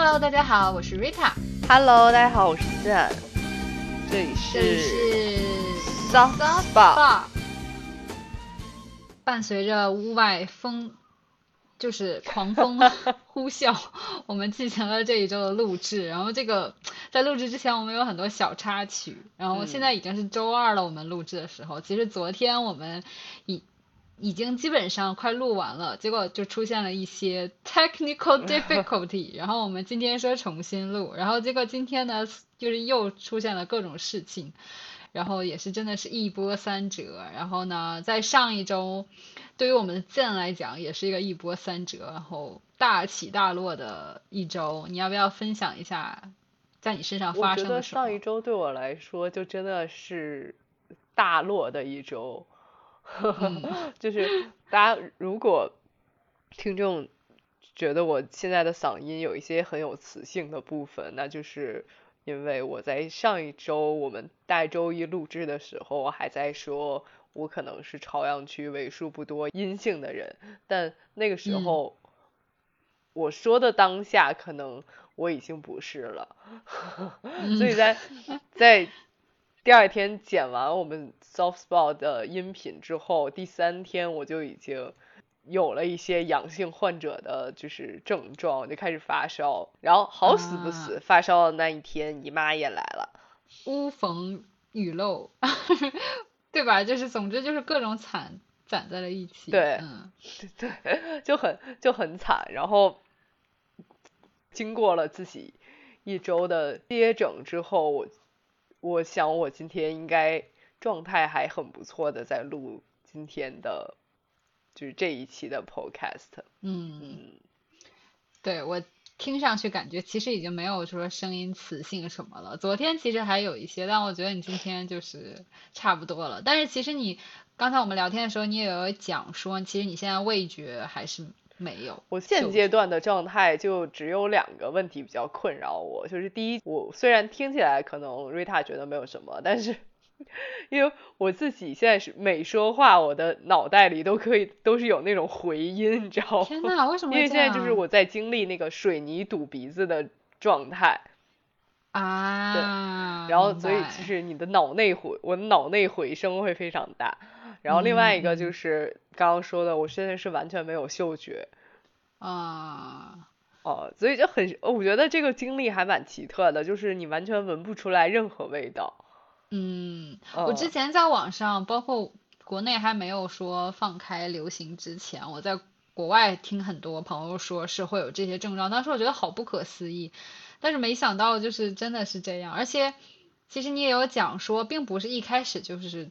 Hello，大家好，我是 Rita。Hello，大家好，我是赞，这里这里是是 Soft。Spot。伴随着屋外风，就是狂风呼啸，我们进行了这一周的录制。然后这个在录制之前，我们有很多小插曲。然后现在已经是周二了，我们录制的时候，其实昨天我们已已经基本上快录完了，结果就出现了一些 technical difficulty，然后我们今天说重新录，然后结果今天呢，就是又出现了各种事情，然后也是真的是一波三折，然后呢，在上一周，对于我们的剑来讲，也是一个一波三折，然后大起大落的一周，你要不要分享一下在你身上我觉得发生的什么上？一周对我来说就真的是大落的一周，嗯 就是大家如果听众觉得我现在的嗓音有一些很有磁性的部分，那就是因为我在上一周我们大周一录制的时候还在说我可能是朝阳区为数不多阴性的人，但那个时嗯。候我说的当下可能我已经不是了，所以在在第二天剪完我们 soft spot 的音频之后，第三天我就已经有了一些阳性患者的就是症状，就开始发烧，然后好死不死，发烧的那一天姨妈也来了，屋逢雨漏，对吧？就是总之就是各种惨攒在了一起。对嗯 对，就很就很惨，然后经过了自己一周的接诊之后，我我想我今天应该状态还很不错的，在录今天的，就是这一期的 podcast。嗯，嗯，对我听上去感觉其实已经没有说声音磁性什么了。昨天其实还有一些，但我觉得你今天就是差不多了。但是其实你刚才我们聊天的时候，你也有讲说，其实你现在味觉还是没有。我现阶段的状态就只有两个问题比较困扰我，就是第一，我虽然听起来可能瑞塔觉得没有什么，但是因为我自己现在是每说话，我的脑袋里都可以都是有那种回音，你知道吗？天呐，为什么因为现在就是我在经历那个水泥堵鼻子的状态，啊，对然后所以其实你的脑内回，我脑内回声会非常大。然后另外一个就是刚刚说的，我现在是完全没有嗅觉。啊，哦，所以就很，我觉得这个经历还蛮奇特的，就是你完全闻不出来任何味道。嗯，我之哦前在网上，包括国内还没有说放开流行之前，我在国外听很多朋友说是会有这些症状，当时我觉得好不可思议，但是没想到就是真的是这样，而且其实你也有讲说，并不是一开始就是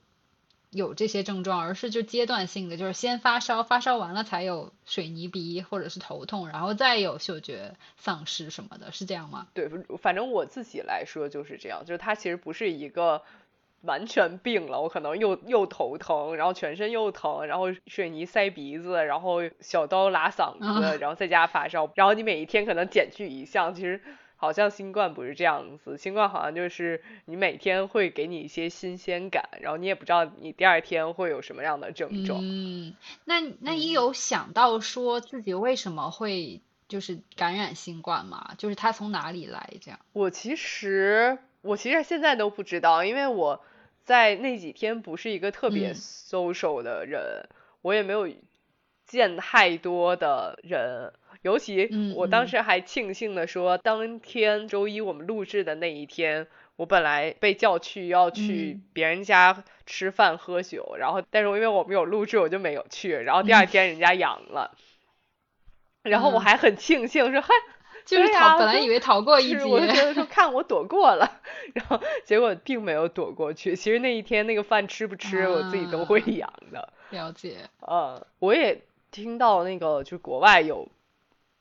有这些症状，而是就阶段性的，就是先发烧，发烧完了才有水泥鼻或者是头痛，然后再有嗅觉丧失什么的，是这样吗？对，反正我自己来说就是这样，就是它其实不是一个完全病了，我可能又又头疼，然后全身又疼，然后水泥塞鼻子，然后小刀拉嗓子，啊然后在家发烧，然后你每一天可能减去一项，其实。好像新冠不是这样子，新冠好像就是你每天会给你一些新鲜感，然后你也不知道你第二天会有什么样的症状。嗯，那那你嗯有想到说自己为什么会就是感染新冠吗？就是它从哪里来这样？我其实我其实现在都不知道，因为我在那几天不是一个特别嗯 social 的人，我也没有见太多的人。尤其嗯我当嗯时还庆幸的说，当天周一我们录制的那一天，我本来被叫去要去嗯别人家吃饭喝酒，然后但是因为我们有录制，我就没有去。然后第二嗯天人家阳了，然后我嗯还很庆幸说，嗨，就是对呀，本来以为逃过一是，我就觉，得说看我躲过了，然后结果并没有躲过去。其实那一天那个饭吃不吃，我自己都会啊阳的。了解。嗯，我也听到那个就国外有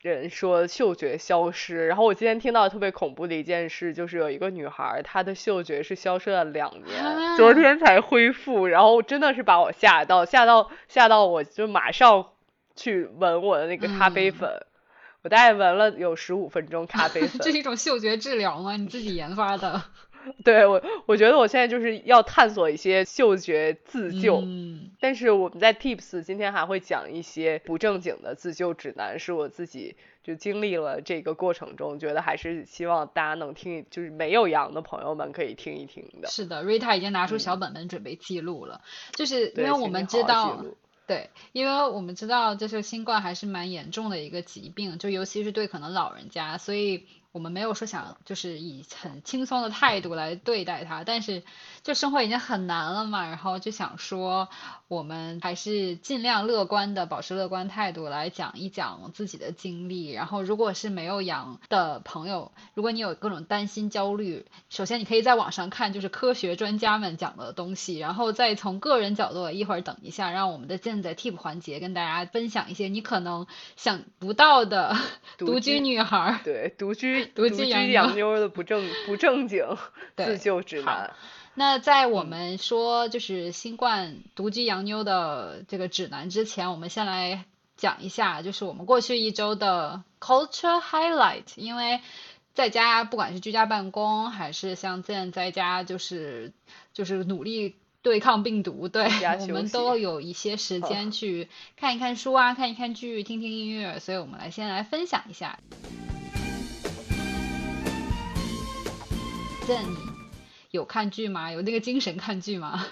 人说嗅觉消失，然后我今天听到特别恐怖的一件事，就是有一个女孩，她的嗅觉是消失了两年，昨啊天才恢复，然后真的是把我吓到，吓到吓到我就马上去闻我的那个咖啡嗯粉。我大概闻了有十五分钟咖啡 粉，这是一种嗅觉治疗吗？你自己研发的？对我，我觉得我现在就是要探索一些嗅觉自救。嗯，但是我们在 Tips 今天还会讲一些不正经的自救指南，是我自己就经历了这个过程中，觉得还是希望大家能听，就是没有阳的朋友们可以听一听的。是的，Rita 已经拿出小本本准备记录了，就是因为我们知道对，因为我们知道就是新冠还是蛮严重的一个疾病，就尤其是对可能老人家，所以我们没有说想就是以很轻松的态度来对待它，但是就生活已经很难了嘛，然后就想说我们还是尽量乐观的，保持乐观态度来讲一讲自己的经历，然后如果是没有养的朋友，如果你有各种担心焦虑，首先你可以在网上看就是科学专家们讲的东西，然后再从个人角度，一会儿等一下，让我们的健仔 tip 环节跟大家分享一些你可能想不到的 独独居居女孩儿。对，独居独居居洋妞的不正不正经自救指南。那在我嗯们说就是新冠独居洋妞的这个指南之前，我们先来讲一下，就是我们过去一周的 culture highlight。因为在家，不管是居家办公，还是像现在在家，就是就是努力对抗病毒，对我们都有一些时间 去看一看书啊，看一看剧，听听音乐，所以我们来先来分享一下。这你有看剧吗？有那个精神看剧吗？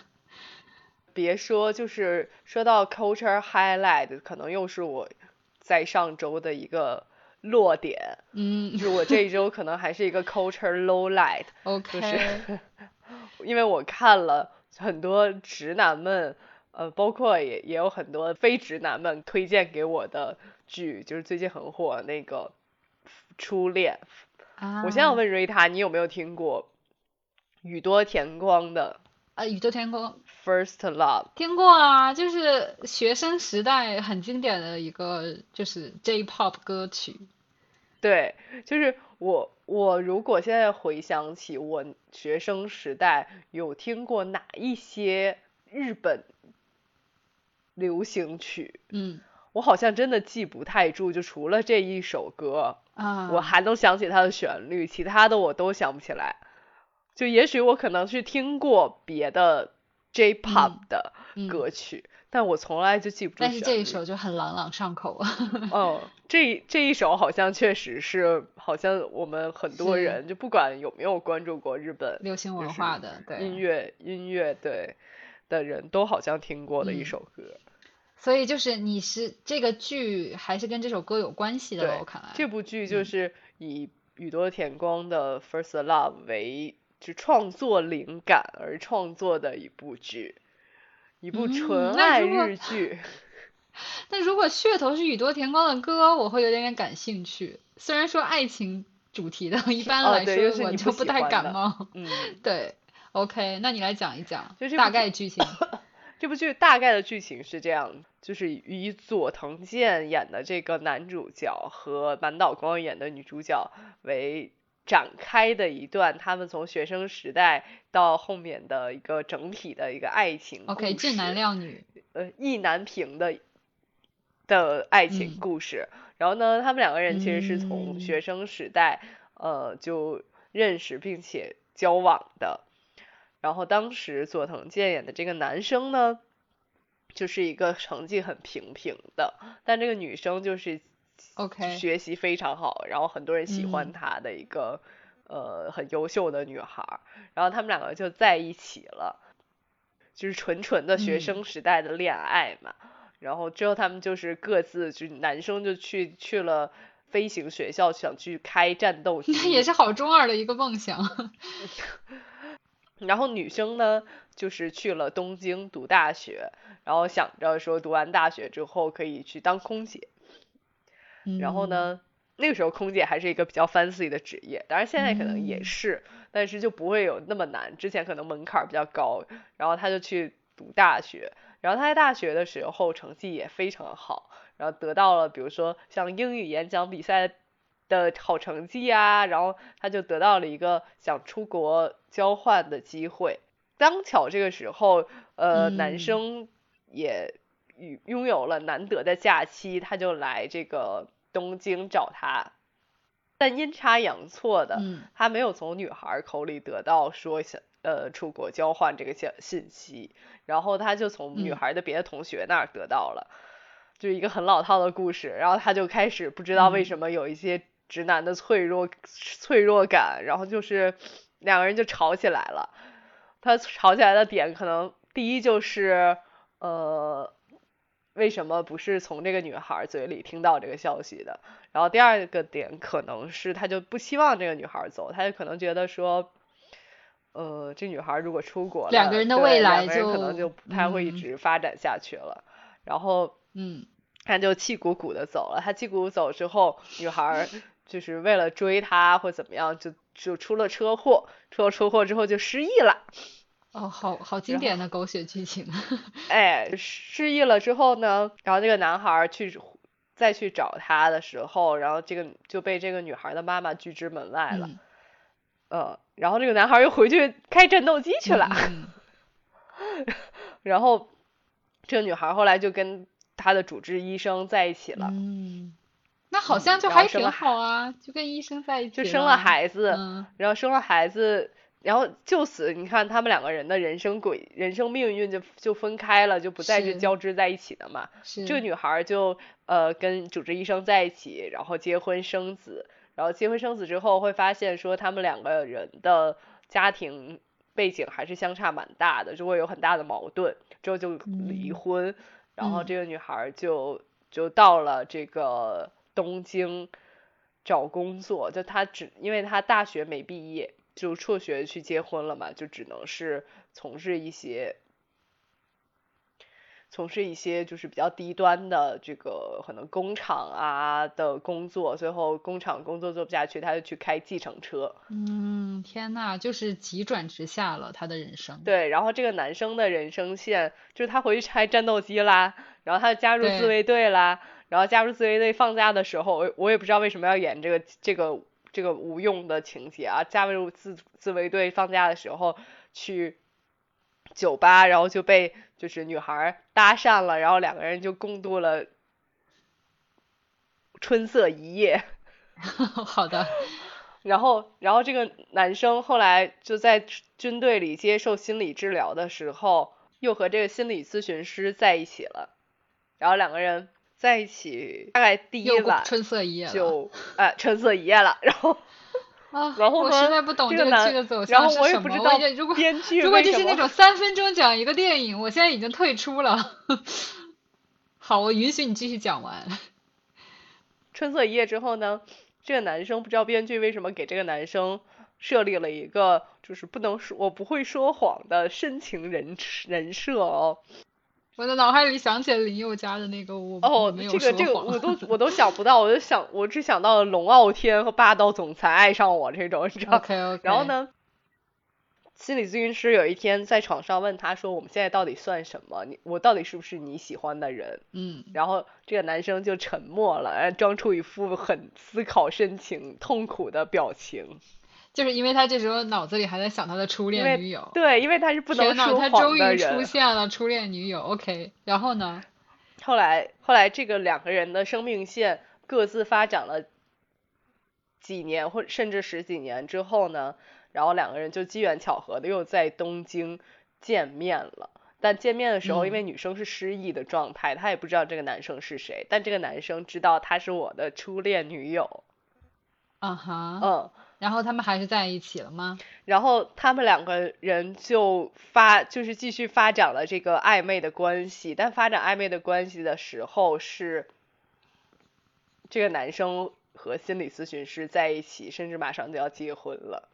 别说，就是说到 culture highlight，可能又是我在上周的一个落点，嗯就是我这一周可能还是一个 culture low light，，OK，就是 因为我看了很多直男们，呃，包括也也有很多非直男们推荐给我的剧，就是最近很火那个《初恋》。啊，我先要问瑞塔，你有没有听过宇多田光的啊，宇多田光《First Love》？听过啊，就是学生时代很经典的一个就是 J-pop 歌曲。对，就是我我如果现在回想起我学生时代有听过哪一些日本流行曲，嗯我好像真的记不太住，就除了这一首歌，啊，我还能想起它的旋律，其他的我都想不起来。就也许我可能是听过别的 J-pop 的嗯歌曲，但我从来就记不住。但是这一首就很朗朗上口啊。哦，这这一首好像确实是，好像我们很多人就不管有没有关注过日本流行文化的，对，音乐音乐对的人都好像听过的一嗯首歌。所以就是你是这个剧还是跟这首歌有关系的了，我看来。这部剧就嗯是以宇多田光的《First Love》为就创作灵感而创作的一部剧，一部嗯纯爱日剧。但如果噱头是宇多田光的歌，我会有点点感兴趣。虽然说爱情主题的，一般哦来说我就不太感冒。嗯，对，OK，那你来讲一讲就这部剧大概剧情。这部剧大概的剧情是这样，就是以佐藤健演的这个男主角和满岛光演的女主角为展开的一段他们从学生时代到后面的一个整体的一个爱情 OK，故俊男靓女。呃意难平的的爱情嗯故事。然后呢，他们两个人其实是从嗯学生时代呃就认识并且交往的。然后当时佐藤健演的这个男生呢，就是一个成绩很平平的，但这个女生就是 OK 学习非常好，然后很多人喜欢嗯她的一个、呃很优秀的女孩。然后他们两个就在一起了，就是纯纯的学嗯生时代的恋爱嘛。然后之后他们就是各自，就男生就去去了飞行学校，想去开战斗机，那也是好中二的一个梦想。然后女生呢，就是去了东京读大学，然后想着说读完大学之后可以去当空姐。然后嗯？呢，那个时候空姐还是一个比较 fancy 的职业，当然现在可能也嗯是，但是就不会有那么难。之前可能门槛比较高，然后她就去读大学，然后她在大学的时候成绩也非常好，然后得到了比如说像英语演讲比赛的好成绩啊，然后他就得到了一个想出国交换的机会。刚巧这个时候，呃，男嗯。生也拥拥有了难得的假期，他就来这个东京找他。但阴差阳错的，嗯。他没有从女孩口里得到说想呃出国交换这个信信息，然后他就从女嗯。孩的别的同学那儿得到了，就一个很老套的故事，然后他就开始不知道为嗯。什么有一些直男的脆弱脆弱感，然后就是两个人就吵起来了。他吵起来的点可能第一就是呃。为什么不是从这个女孩嘴里听到这个消息的？然后第二个点可能是他就不希望这个女孩走，他就可能觉得说，呃，这女孩如果出国了，两个人的未来就可能就就不太会一嗯直发展下去了。然后嗯他就气鼓鼓的走了。他气鼓鼓走之后，女孩儿就是为了追他或怎么样，就就出了车祸，出了车祸之后就失忆了。哦，好好经典的狗血剧情。哎，失忆了之后呢，然后这个男孩去再去找他的时候，然后这个就被这个女孩的妈妈拒之门外了。嗯嗯，然后这个男孩又回去开战斗机去了。嗯 然后这个女孩后来就跟她的主治医生在一起了，嗯，那好像就还挺好啊，就跟医生在一起就生了孩子，嗯然后生了孩子。然后就此，你看他们两个人的人生轨、人生命运就就分开了，就不再是是交织在一起的嘛。是这个女孩儿就呃跟主治医生在一起，然后结婚生子，然后结婚生子之后会发现说他们两个人的家庭背景还是相差蛮大的，就会有很大的矛盾，之后就离嗯婚，然后嗯这个女孩儿就就到了这个东京找工作，就他只因为他大学没毕业，就辍学去结婚了嘛，就只能是从事一些从事一些就是比较低端的这个可能工厂啊的工作，最后工厂工作做不下去，他就去开计程车。嗯，天呐，就是急转直下了他的人生。对，然后这个男生的人生线就是他回去拆战斗机啦，然后他加入自卫队啦，然后加入自卫队放假的时候，我我也不知道为什么要演这个这个这个无用的情节啊，加入自自卫队放假的时候去酒吧，然后就被就是女孩搭讪了，然后两个人就共度了春色一夜。好的，然后，然后这个男生后来就在军队里接受心理治疗的时候，又和这个心理咨询师在一起了。然后两个人在一起大概第一晚春色一夜了。就呃春色一夜了。然后，啊，然后呢我实在不懂这这个男剧的走然后向是什么。我也不知道如果编剧如果为什么这是那种三分钟讲一个电影，我现在已经退出了。好，我允许你继续讲完。春色一夜之后呢，这个男生不知道编剧为什么给这个男生设立了一个就是不能说我不会说谎的深情人人设哦。我的脑海里想起了林宥嘉的那个我哦，没有这个这个我都 我都想不到，我就想我只想到了龙傲天和霸道总裁爱上我这种，你知道？OK OK。然后？呢，心理咨询师有一天在床上问他说：“我们现在到底算什么？你我到底是不是你喜欢的人？”嗯，然后这个男生就沉默了，然后装出一副很思考深情、痛苦的表情，就是因为他这时候脑子里还在想他的初恋女友。对，因为他是不能说他终于出。现了初恋女友。OK，然后呢？后来后来这个两个人的生命线各自发展了几年或甚至十几年之后呢，然后两个人就机缘巧合的又在东京见面了。但见面的时候，因为嗯女生是失忆的状态，她也不知道这个男生是谁，但这个男生知道她是我的初恋女友。啊哈。嗯，然后他们还是在一起了吗？然后他们两个人就发，就是继续发展了这个暧昧的关系。但发展暧昧的关系的时候，是这个男生和心理咨询师在一起，甚至马上就要结婚了。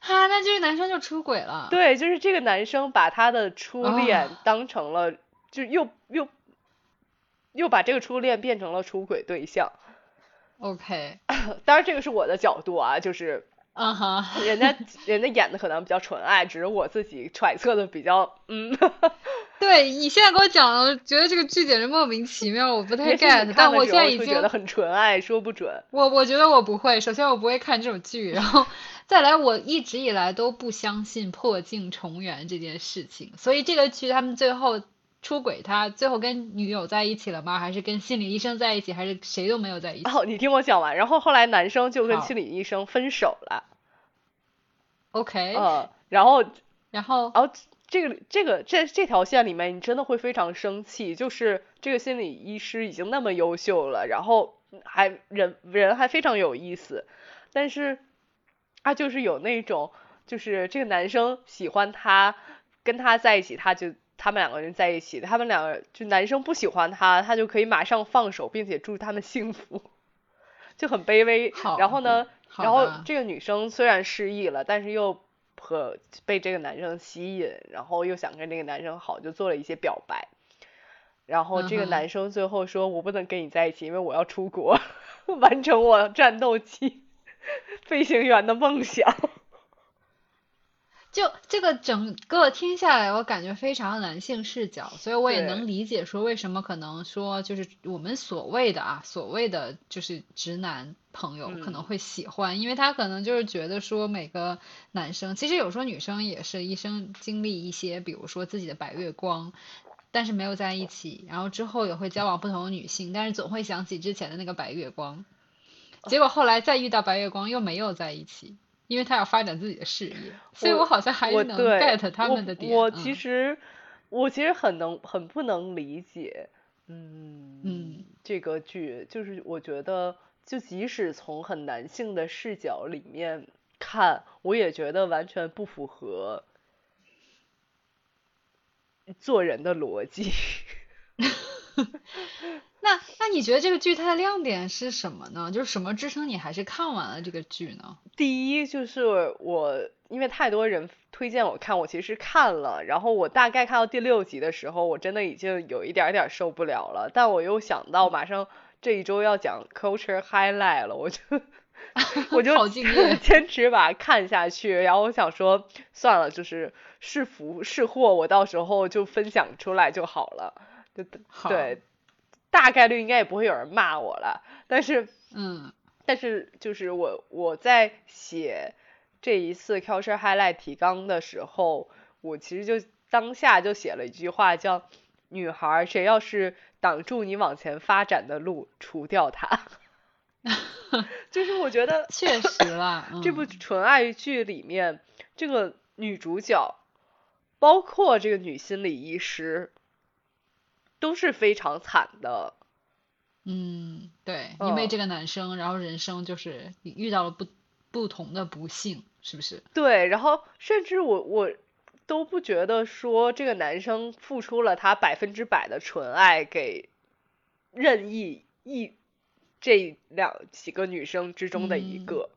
哈，那这个男生就出轨了。对，就是这个男生把他的初恋啊当成了，就又又又把这个初恋变成了出轨对象。OK，当然，这个是我的角度啊，就是啊哈。人家人家演的可能比较纯爱，只是我自己揣测的比较嗯。对你现在给我讲了，觉得这个剧简直莫名其妙，我不太 get。但我现在已经觉得很纯爱，说不准。我我觉得我不会，首先我不会看这种剧，然后再来我一直以来都不相信破镜重圆这件事情，所以这个剧他们最后出轨，他最后跟女友在一起了吗？还是跟心理医生在一起？还是谁都没有在一起？哦，你听我讲完。然后后来男生就跟心理医生分手了。OK。呃，然后，然后，然后这个这个这这条线里面，你真的会非常生气。就是这个心理医师已经那么优秀了，然后还人人还非常有意思，但是他就是有那种。就是这个男生喜欢他，跟他在一起，他就他们两个人在一起。他们两个就男生不喜欢他，他就可以马上放手，并且祝他们幸福，就很卑微。然后呢，然后这个女生虽然失忆了，但是又和被这个男生吸引，然后又想跟这个男生好，就做了一些表白。然后这个男生最后说：“我不能跟你在一起，因为我要出国，完成我战斗机 飞行员的梦想。”就这个整个听下来，我感觉非常男性视角，所以我也能理解说为什么可能说就是我们所谓的啊，所谓的就是直男朋友可能会喜欢，因为他可能就是觉得说每个男生，其实有时候女生也是一生经历一些，比如说自己的白月光，但是没有在一起，然后之后也会交往不同的女性，但是总会想起之前的那个白月光，结果后来再遇到白月光又没有在一起。因为他要发展自己的事业，所以我好像还能 get 他们的点。我其实，我其实很能很不能理解，嗯嗯，这个剧就是我觉得，就即使从很男性的视角里面看，我也觉得完全不符合做人的逻辑。那那你觉得这个剧它的亮点是什么呢？就是什么支撑你还是看完了这个剧呢？第一就是我因为太多人推荐我看，我其实看了，然后我大概看到第六集的时候，我真的已经有一点点受不了了。但我又想到马上这一周要讲 culture highlight 了，我就 我就 坚持把它看下去。然后我想说算了，就是是福是祸，我到时候就分享出来就好了。对对。大概率应该也不会有人骂我了，但是，嗯，但是就是我我在写这一次 culture highlight 提纲的时候，我其实就当下就写了一句话，叫“女孩，谁要是挡住你往前发展的路，除掉他。”就是我觉得确实了，这部纯爱剧里面这个女主角，包括这个女心理医师。都是非常惨的，嗯，对，因为这个男生，然后人生就是遇到了不不同的不幸，是不是？对，然后甚至我我都不觉得说这个男生付出了他百分之百的纯爱给任意一这两几个女生之中的一个，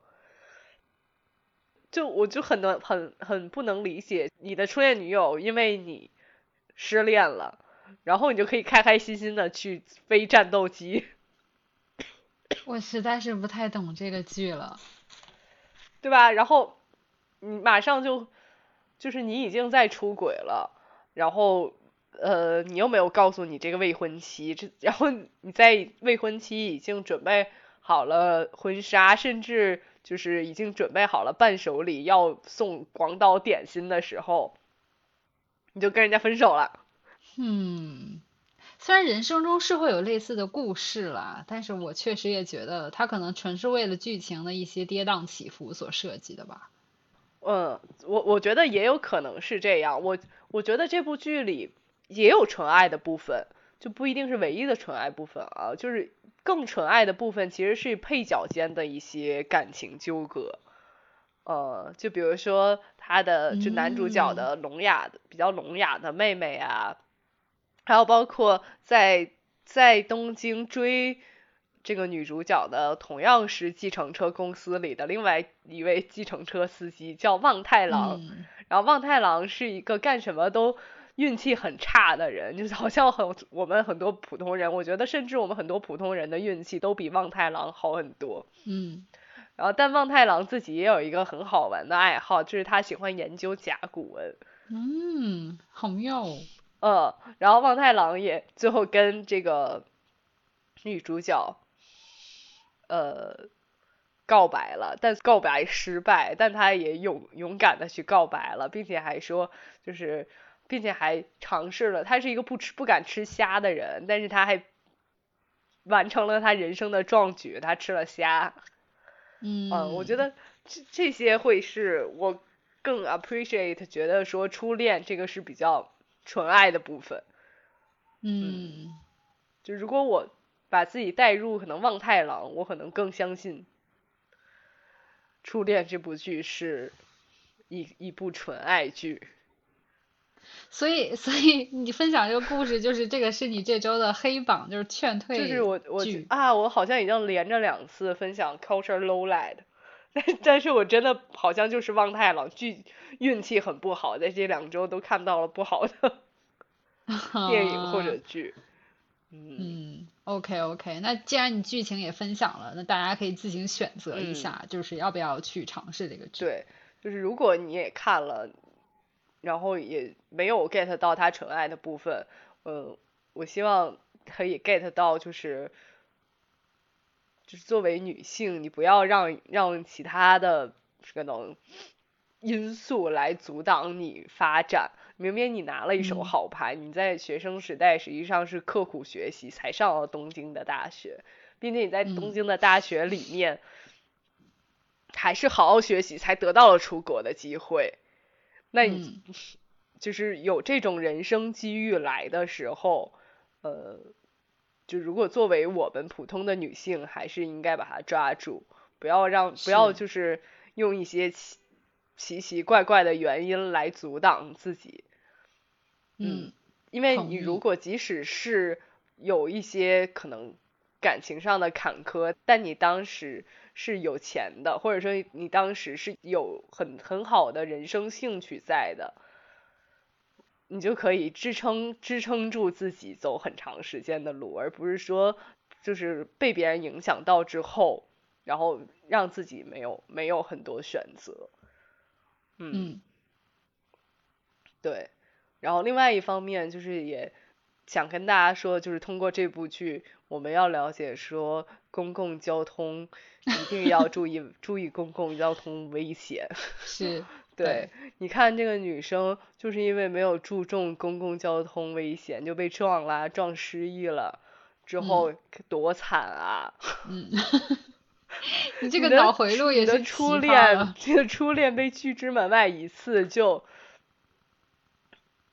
就我就很能很很不能理解你的初恋女友因为你失恋了。然后你就可以开开心心的去飞战斗机。我实在是不太懂这个剧了，对吧？然后你马上就就是你已经在出轨了，然后呃你又没有告诉你这个未婚妻，这然后你在未婚妻已经准备好了婚纱，甚至就是已经准备好了伴手礼要送广岛点心的时候，你就跟人家分手了。嗯，虽然人生中是会有类似的故事啦，但是我确实也觉得它可能纯是为了剧情的一些跌宕起伏所设计的吧。嗯，我我觉得也有可能是这样。我我觉得这部剧里也有纯爱的部分，就不一定是唯一的纯爱部分啊。就是更纯爱的部分其实是配角间的一些感情纠葛。呃，就比如说他的就男主角的聋哑的比较聋哑的妹妹啊。还有包括在在东京追这个女主角的，同样是计程车公司里的另外一位计程车司机，叫望太郎。然后望太郎是一个干什么都运气很差的人，就是好像很我们很多普通人，我觉得甚至我们很多普通人的运气都比望太郎好很多。嗯。然后，但望太郎自己也有一个很好玩的爱好，就是他喜欢研究甲骨文。嗯，好妙。哦。嗯，然后望太郎也最后跟这个女主角呃告白了，但告白失败，但他也勇勇敢的去告白了，并且还说就是并且还尝试了。他是一个不吃不敢吃虾的人，但是他还完成了他人生的壮举，他吃了虾。嗯，我觉得这这些会是我更 appreciate，觉得说初恋这个是比较纯爱的部分。嗯，就如果我把自己带入可能望太郎，我可能更相信初恋这部剧是一一部纯爱剧。所以，所以你分享这个故事，就是这个是你这周的黑榜，就是劝退就是我我啊，我好像已经连着两次分享 culture low light，但但是我真的好像就是望太郎剧运气很不好，在这两周都看到了不好的 电影或者剧。嗯，OK OK，那既然你剧情也分享了，那大家可以自行选择一下，就是要不要去尝试这个剧。对，就是如果你也看了。然后也没有 get 到他纯爱的部分，嗯，我希望可以 get 到，就是就是作为女性，你不要让让其他的可能因素来阻挡你发展。明明你拿了一手好牌，你在学生时代实际上是刻苦学习才上了东京的大学，并且你在东京的大学里面还是好好学习才得到了出国的机会。那你就是有这种人生机遇来的时候，呃，就如果作为我们普通的女性，还是应该把它抓住，不要让不要就是用一些奇奇奇怪怪的原因来阻挡自己。嗯，因为你如果即使是有一些可能感情上的坎坷，但你当时。是有钱的，或者说你当时是有很很好的人生兴趣在的，你就可以支撑支撑住自己走很长时间的路，而不是说就是被别人影响到之后，然后让自己没有没有很多选择。嗯，对。然后另外一方面就是也想跟大家说，就是通过这部剧，我们要了解说公共交通。一定要注意 注意公共交通危险。是，对，你看这个女生就是因为没有注重公共交通危险，就被撞啦，撞失忆了，之后多惨啊！嗯，你这个脑回路也是初恋，这个初恋被拒之门外一次，就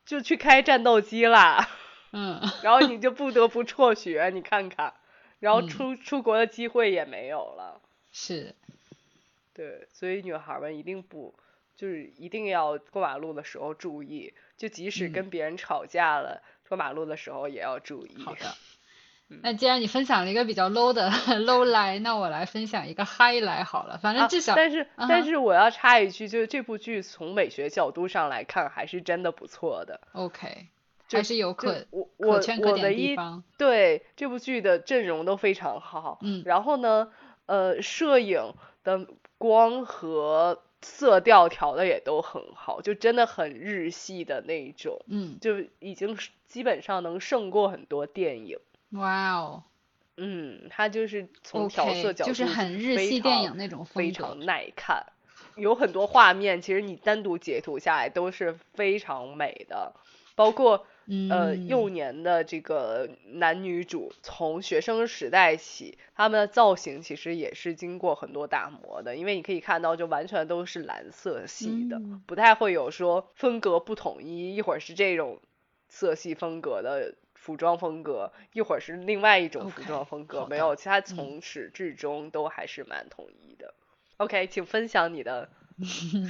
就去开战斗机啦。嗯，然后你就 不得不辍学，你看看。然后出出国的机会也没有了，是，对，所以女孩们一定不，就是一定要过马路的时候注意，就即使跟别人吵架了，过马路的时候也要注意。好的，那既然你分享了一个比较 low 的 low 来，那我来分享一个 high 来好了，反正至少。但是但是我要插一句，就是这部剧从美学角度上来看，还是真的不错的。OK。还是有可我我我的一对这部剧的阵容都非常好，嗯，然后呢，呃，摄影的光和色调调的也都很好，就真的很日系的那种，嗯，就已经基本上能胜过很多电影。哇哦，嗯，它就是从调色角度就是很日系电影那种非常耐看，有很多画面其实你单独截图下来都是非常美的，包括。呃，幼年的这个男女主从学生时代起，他们的造型其实也是经过很多打磨的，因为你可以看到，就完全都是蓝色系的，不太会有说风格不统一，一会儿是这种色系风格的服装风格，一会儿是另外一种服装风格，没有，其他从始至终都还是蛮统一的。OK，请分享你的。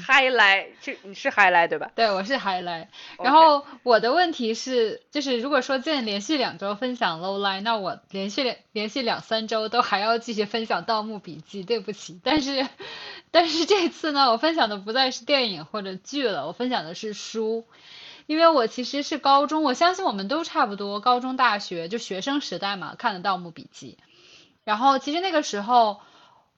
嗨 来，这你是嗨来对吧？对，我是嗨来。然后我的问题是，就是如果说见连续两周分享 low line，那我连续连连续两三周都还要继续分享《盗墓笔记》，对不起。但是，但是这次呢，我分享的不再是电影或者剧了，我分享的是书，因为我其实是高中，我相信我们都差不多，高中、大学就学生时代嘛，看的《盗墓笔记》，然后其实那个时候。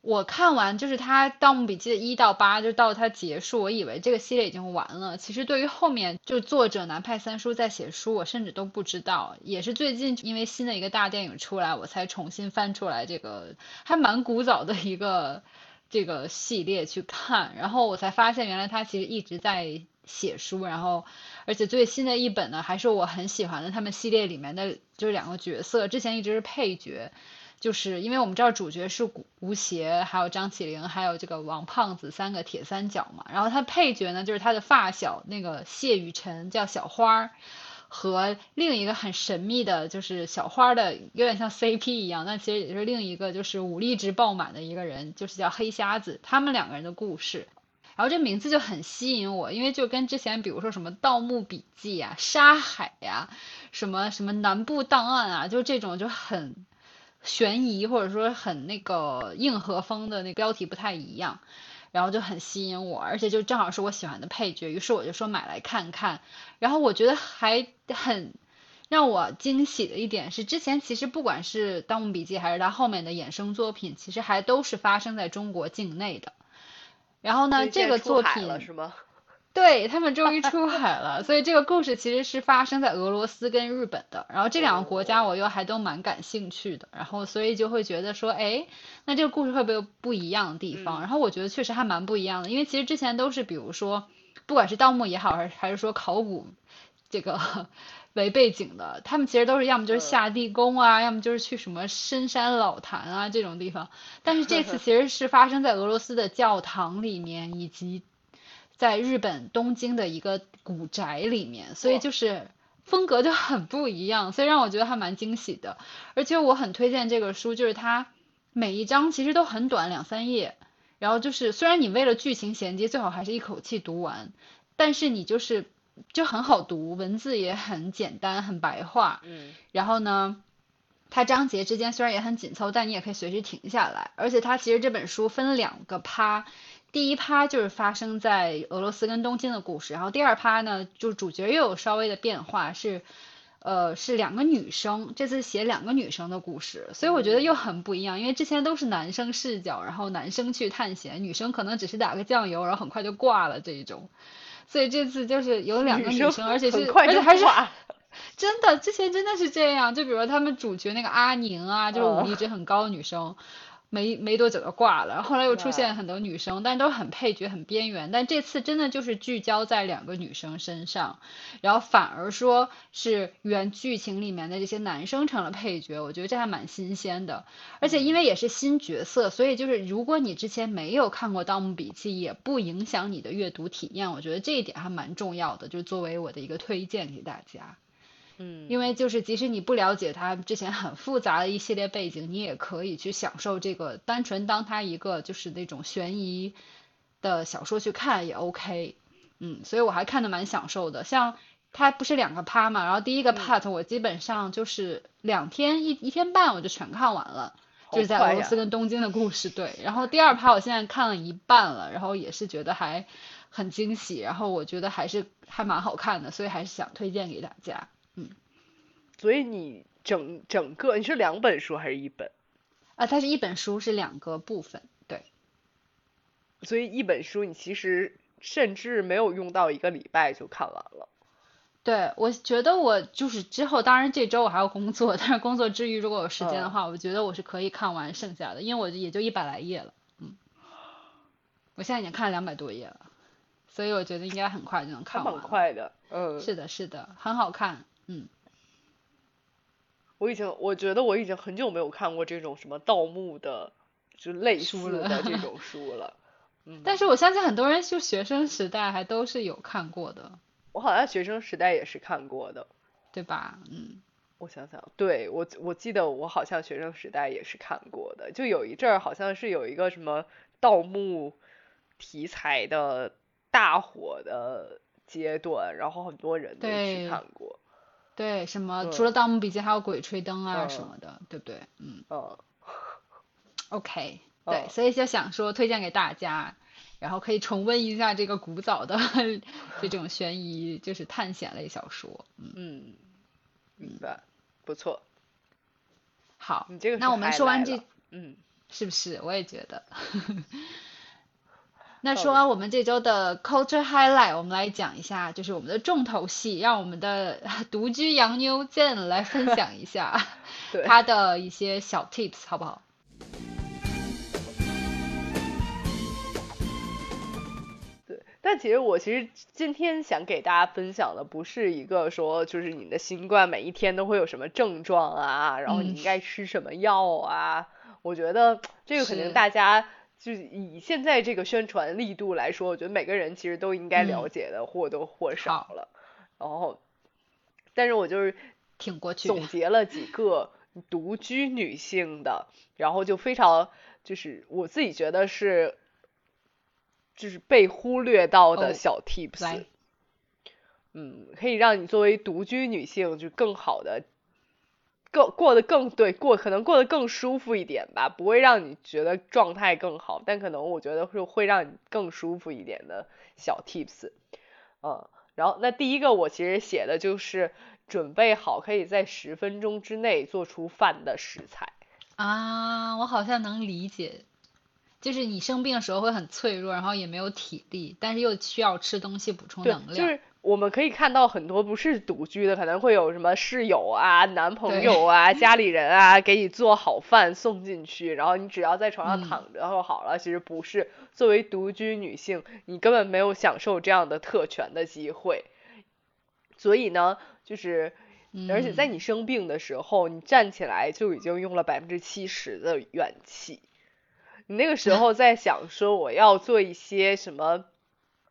我看完就是他《盗墓笔记》的一到八，就到他结束，我以为这个系列已经完了。其实对于后面就作者南派三叔在写书，我甚至都不知道。也是最近因为新的一个大电影出来，我才重新翻出来这个还蛮古早的一个这个系列去看，然后我才发现原来他其实一直在写书，然后而且最新的一本呢，还是我很喜欢的他们系列里面的就是两个角色，之前一直是配角。就是因为我们知道主角是吴邪，还有张起灵，还有这个王胖子三个铁三角嘛。然后他配角呢，就是他的发小那个谢雨辰，叫小花儿，和另一个很神秘的，就是小花儿的有点像 CP 一样，但其实也是另一个就是武力值爆满的一个人，就是叫黑瞎子。他们两个人的故事，然后这名字就很吸引我，因为就跟之前比如说什么《盗墓笔记》啊、《沙海》呀、什么什么南部档案啊，就这种就很。悬疑或者说很那个硬核风的那标题不太一样，然后就很吸引我，而且就正好是我喜欢的配角，于是我就说买来看看。然后我觉得还很让我惊喜的一点是，之前其实不管是《盗墓笔记》还是他后面的衍生作品，其实还都是发生在中国境内的。然后呢，这个作品是吗？对他们终于出海了，所以这个故事其实是发生在俄罗斯跟日本的，然后这两个国家我又还都蛮感兴趣的，然后所以就会觉得说，哎，那这个故事会不会有不一样的地方？然后我觉得确实还蛮不一样的，因为其实之前都是比如说，不管是盗墓也好，还是还是说考古这个为背景的，他们其实都是要么就是下地宫啊，要么就是去什么深山老潭啊这种地方，但是这次 其实是发生在俄罗斯的教堂里面以及。在日本东京的一个古宅里面，所以就是风格就很不一样，所以让我觉得还蛮惊喜的。而且我很推荐这个书，就是它每一章其实都很短，两三页。然后就是虽然你为了剧情衔接，最好还是一口气读完，但是你就是就很好读，文字也很简单，很白话。嗯。然后呢，它章节之间虽然也很紧凑，但你也可以随时停下来。而且它其实这本书分两个趴。第一趴就是发生在俄罗斯跟东京的故事，然后第二趴呢，就是主角又有稍微的变化，是，呃，是两个女生，这次写两个女生的故事，所以我觉得又很不一样，因为之前都是男生视角，然后男生去探险，女生可能只是打个酱油，然后很快就挂了这一种，所以这次就是有两个女生，而且是而且还是真的，之前真的是这样，就比如他们主角那个阿宁啊，就是武力值很高的女生。没没多久就挂了，后来又出现很多女生，但都很配角、很边缘。但这次真的就是聚焦在两个女生身上，然后反而说是原剧情里面的这些男生成了配角，我觉得这还蛮新鲜的。而且因为也是新角色，所以就是如果你之前没有看过《盗墓笔记》，也不影响你的阅读体验。我觉得这一点还蛮重要的，就作为我的一个推荐给大家。嗯，因为就是即使你不了解他之前很复杂的一系列背景，你也可以去享受这个单纯当他一个就是那种悬疑的小说去看也 OK。嗯，所以我还看的蛮享受的。像它不是两个趴嘛，然后第一个 part 我基本上就是两天一一天半我就全看完了，就是在俄罗斯跟东京的故事。对，然后第二趴我现在看了一半了，然后也是觉得还很惊喜，然后我觉得还是还蛮好看的，所以还是想推荐给大家。嗯，所以你整整个你是两本书还是一本？啊，它是一本书，是两个部分，对。所以一本书你其实甚至没有用到一个礼拜就看完了。对，我觉得我就是之后，当然这周我还要工作，但是工作之余如果有时间的话，我觉得我是可以看完剩下的，因为我也就一百来页了，嗯。我现在已经看了两百多页了，所以我觉得应该很快就能看完。蛮快的，嗯。是的，是的，很好看。嗯，我已经我觉得我已经很久没有看过这种什么盗墓的，就类似的这 种书了。嗯，但是我相信很多人就学生时代还都是有看过的。我好像学生时代也是看过的，对吧？嗯，我想想，对我我记得我好像学生时代也是看过的，就有一阵儿好像是有一个什么盗墓题材的大火的阶段，然后很多人都去看过。对，什么除了《盗墓笔记》还有《鬼吹灯》啊什么的，对不对？嗯。哦。OK，对，所以就想说推荐给大家，然后可以重温一下这个古早的这种悬疑，就是探险类小说。嗯。明白，不错。好，你这个那我们说完这，嗯，是不是？我也觉得。那说完我们这周的 culture highlight，我们来讲一下，就是我们的重头戏，让我们的 独居洋妞 Jane 来分享一下 她的一些小 tips，好不好？对，但其其实我其实今天想给大家分享的不是一个说就是你的新冠每一天都会有什么症状啊，然后你应该吃什么药啊。我觉得这个肯定大家就是以现在这个宣传力度来说，我觉得每个人其实都应该了解的或多或少了。然后，但是我就是挺过去总结了几个独居女性的，然后就非常就是我自己觉得是。就是被忽略到的小 tips，嗯，可以让你作为独居女性就更好的，更过得更对过，可能过得更舒服一点吧，不会让你觉得状态更好，但可能我觉得是会让你更舒服一点的小 tips，嗯，然后那第一个我其实写的就是准备好可以在十分钟之内做出饭的食材啊，我好像能理解。就是你生病的时候会很脆弱，然后也没有体力，但是又需要吃东西补充能量。就是我们可以看到很多不是独居的，可能会有什么室友啊、男朋友啊、家里人啊给你做好饭送进去，然后你只要在床上躺着就好了。其实不是，作为独居女性，你根本没有享受这样的特权的机会。所以呢，就是而且在你生病的时候，你站起来就已经用了百分之七十的元气。你那个时候 在想说我要做一些什么，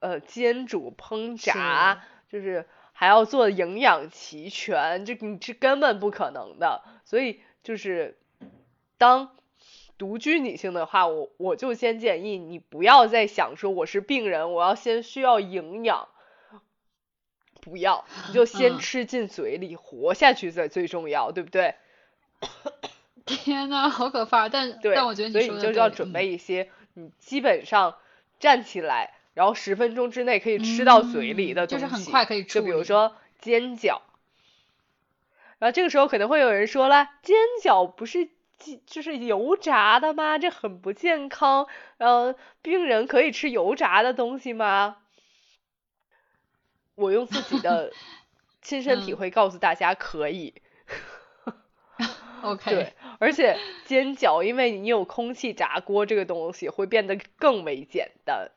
呃，煎煮烹炸，就是还要做营养齐全，就你是根本不可能的。所以就是当独居女性的话，我我就先建议你不要再想说我是病人，我要先需要营养，不要，你就先吃进嘴里，活下去才最重要，对不对？天呐，好可怕！但但我觉得你所以你就是要准备一些，你基本上站起来，然后十分钟之内可以吃到嘴里的东西，就是很快可以就比如说煎饺，然后这个时候可能会有人说了，煎饺不是就是油炸的吗？这很不健康。嗯，病人可以吃油炸的东西吗？我用自己的 亲身体会告诉大家，可以。OK，对，而且煎饺，因为你有空气炸锅这个东西，会变得更为简单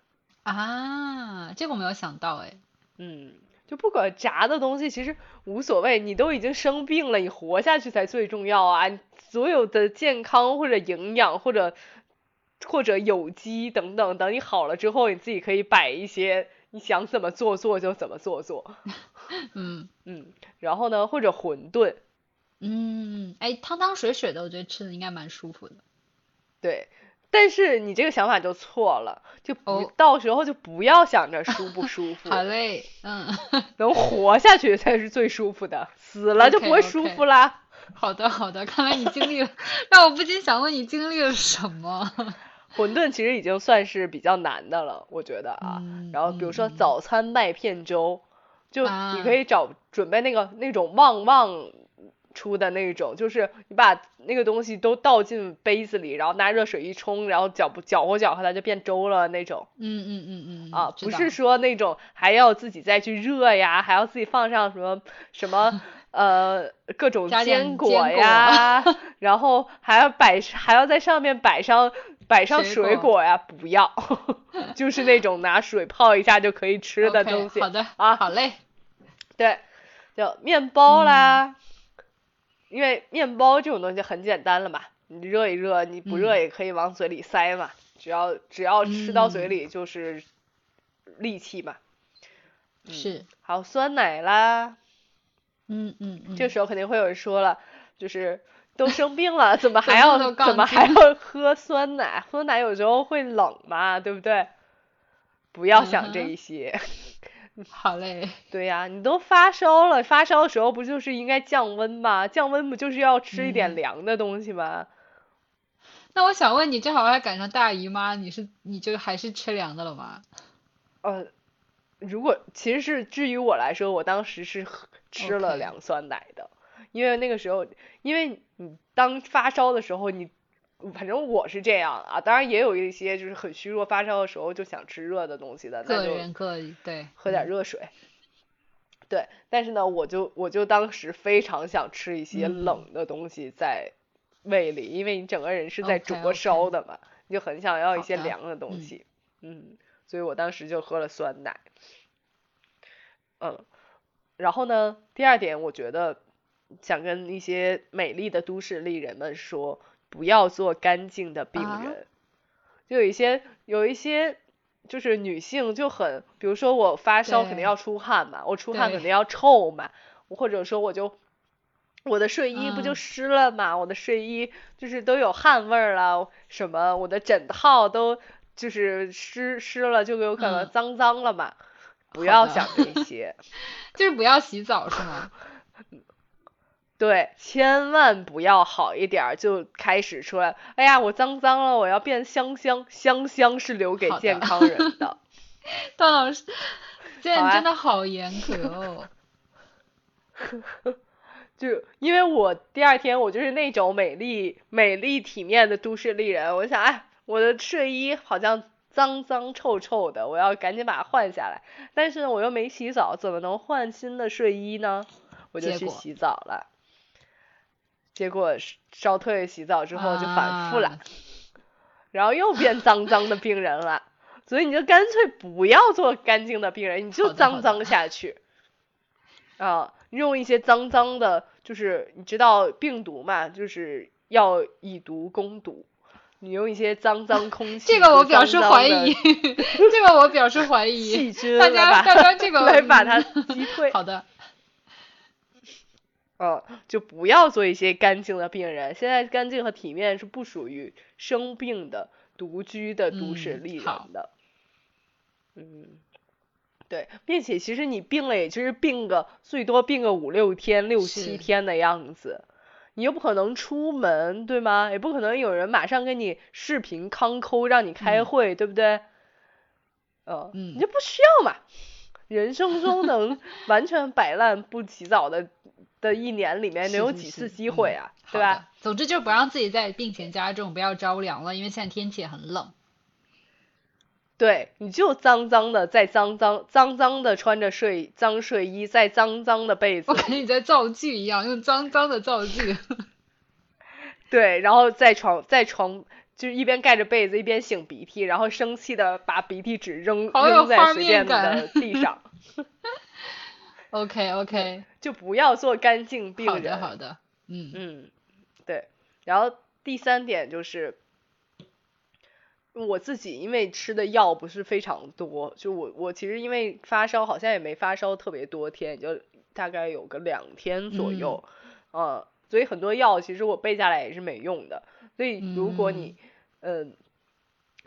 啊。这个我没有想到哎。嗯，就不管炸的东西，其实无所谓，你都已经生病了，你活下去才最重要啊。所有的健康或者营养或者或者有机等等，等你好了之后，你自己可以摆一些，你想怎么做做就怎么做做。嗯嗯，然后呢，或者馄饨。嗯，哎，汤汤水水的，我觉得吃的应该蛮舒服的。对，但是你这个想法就错了，就不到时候就不要想着舒不舒服。好嘞，嗯 能活下去才是最舒服的，死了就不会舒服啦。好的，好的，看来你经历了，让我不禁想问你经历了什么？馄饨其实已经算是比较难的了，我觉得啊。然后比如说早餐麦片粥，就你可以找准备那个那种旺旺。出的那种，就是你把那个东西都倒进杯子里，然后拿热水一冲，然后搅不搅和搅和它就变粥了那种。嗯嗯嗯嗯。啊，不是说那种还要自己再去热呀，还要自己放上什么什么 呃各种坚果呀，然后还要摆还要在上面摆上摆上水果呀，不要，就是那种拿水泡一下就可以吃的东西。好的啊，好嘞。对，就面包啦。因为面包这种东西很简单了嘛，你热一热，你不热也可以往嘴里塞嘛，只要只要吃到嘴里就是利器嘛。是。还有酸奶啦。嗯嗯嗯。这时候肯定会有人说了，就是都生病了，怎么还 要怎么还要喝酸奶？喝奶有时候会冷嘛，对不对？不要想这一些。好嘞，对呀，你都发烧了，发烧的时候不就是应该降温吗？降温不就是要吃一点凉的东西吗？那我想问你，正好还赶上大姨妈，你是你就还是吃凉的了吗？呃，如果其实是至于我来说，我当时是吃了凉酸奶的，因为那个时候，因为你当发烧的时候，你。反正我是这样啊，当然也有一些就是很虚弱、发烧的时候就想吃热的东西的，个人各对，喝点热水。对，但是呢，我就我就当时非常想吃一些冷的东西在胃里，因为你整个人是在灼烧的嘛，你就很想要一些凉的东西。嗯，所以我当时就喝了酸奶。嗯，然后呢，第二点，我觉得想跟一些美丽的都市丽人们说，不要做干净的病人。就有一些有一些就是女性就很，比如说我发烧肯定要出汗嘛，我出汗肯定要臭嘛，或者说我就我的睡衣不就湿了嘛，我的睡衣就是都有汗味儿了，什么我的枕套都就是湿湿了，就有可能脏脏了嘛。不要想这些，就是不要洗澡是吗？对，千万不要好一点就开始说，哎呀，我脏脏了，我要变香香。香香是留给健康人的。段老师，今天真的好严格哦。就因为我第二天我就是那种美丽、美丽体面的都市丽人，我想，哎，我的睡衣好像。脏脏臭臭的，我要赶紧把它换下来。但是呢我又没洗澡，怎么能换新的睡衣呢？我就去洗澡了。结果烧退洗澡之后就反复了，然后又变脏脏的病人了。所以你就干脆不要做干净的病人，你就脏脏下去。啊，用一些脏脏的，就是你知道病毒嘛，就是要以毒攻毒。你用一些脏脏空气，这个我表示怀疑，这个我表示怀疑，细菌大家大家这个来把它击退。好的，嗯，就不要做一些干净的病人。现在干净和体面是不属于生病的、独居的都市丽人的。嗯，对，并且其实你病了，也就是病个最多病个五六天、六七天的样子。你又不可能出门，对吗？也不可能有人马上跟你视频康抠让你开会，对不对？呃，你就不需要嘛。人生中能完全摆烂不起早的的一年里面，能有几次机会啊？对吧？总之就是不让自己在病情加重，不要着凉了，因为现在天气也很冷。对，你就脏脏的，再脏脏脏脏的穿着睡脏睡衣，再脏脏的被子。我感觉你在造句一样，用脏脏的造句。对，然后在床在床就是一边盖着被子一边擤鼻涕，然后生气的把鼻涕纸扔扔在随便的地上。OK OK，就不要做干净病人。好的好的，嗯嗯，对。然后第三点就是。我自己因为吃的药不是非常多，就我我其实因为发烧好像也没发烧特别多天，就大概有个两天左右，呃，所以很多药其实我备下来也是没用的。所以如果你嗯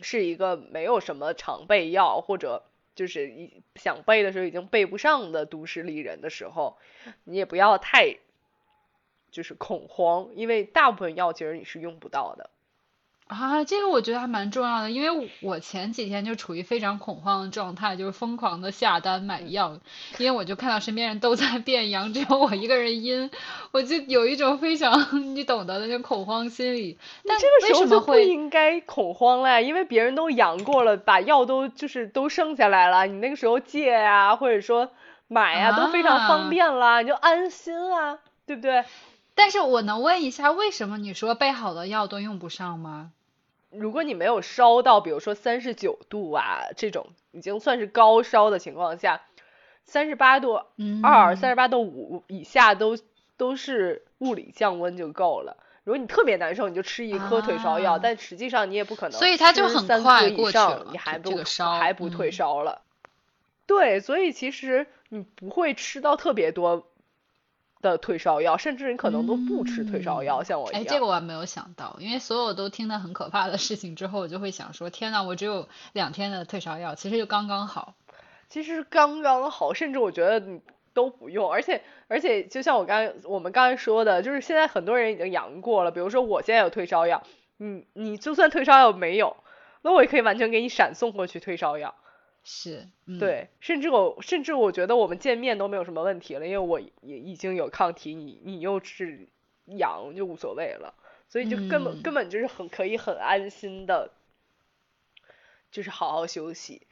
是一个没有什么常备药或者就是一想背的时候已经背不上的都市丽人的时候，你也不要太就是恐慌，因为大部分药其实你是用不到的。啊，这个我觉得还蛮重要的，因为我前几天就处于非常恐慌的状态，就是疯狂的下单买药，因为我就看到身边人都在变阳，只有我一个人阴，我就有一种非常 你懂得的那种恐慌心理。但这个时候就不应该恐慌了呀，因为别人都阳过了，把药都就是都剩下来了，你那个时候借呀，或者说买呀，都非常方便了，你就安心啊，对不对？但是我能问一下，为什么你说备好的药都用不上吗？如果你没有烧到，比如说三十九度啊这种已经算是高烧的情况下，三十八度二、三十八度五以下都都是物理降温就够了。如果你特别难受，你就吃一颗退烧药，但实际上你也不可能，所以它就很快以上，你还不还不退烧了。对，所以其实你不会吃到特别多。的退烧药，甚至你可能都不吃退烧药，像我一样。哎，这个我还没有想到，因为所有都听得很可怕的事情之后，我就会想说，天呐，我只有两天的退烧药，其实就刚刚好。其实刚刚好，甚至我觉得你都不用。而且而且，就像我刚我们刚才说的，就是现在很多人已经阳过了。比如说我现在有退烧药，你你就算退烧药没有，那我也可以完全给你闪送过去退烧药。是，对，甚至我甚至我觉得我们见面都没有什么问题了，因为我也已经有抗体，你你又是阳就无所谓了，所以就根本根本就是很可以很安心的，就是好好休息。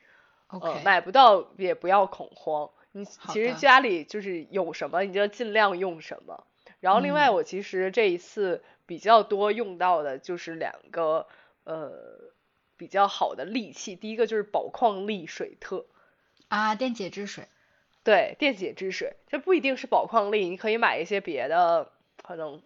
OK，买不到也不要恐慌，你其实家里就是有什么你就尽量用什么。然后另外我其实这一次比较多用到的就是两个呃。比较好的利器，第一个就是宝矿力水特啊，电解质水。对，电解质水，这不一定是宝矿力，你可以买一些别的，可能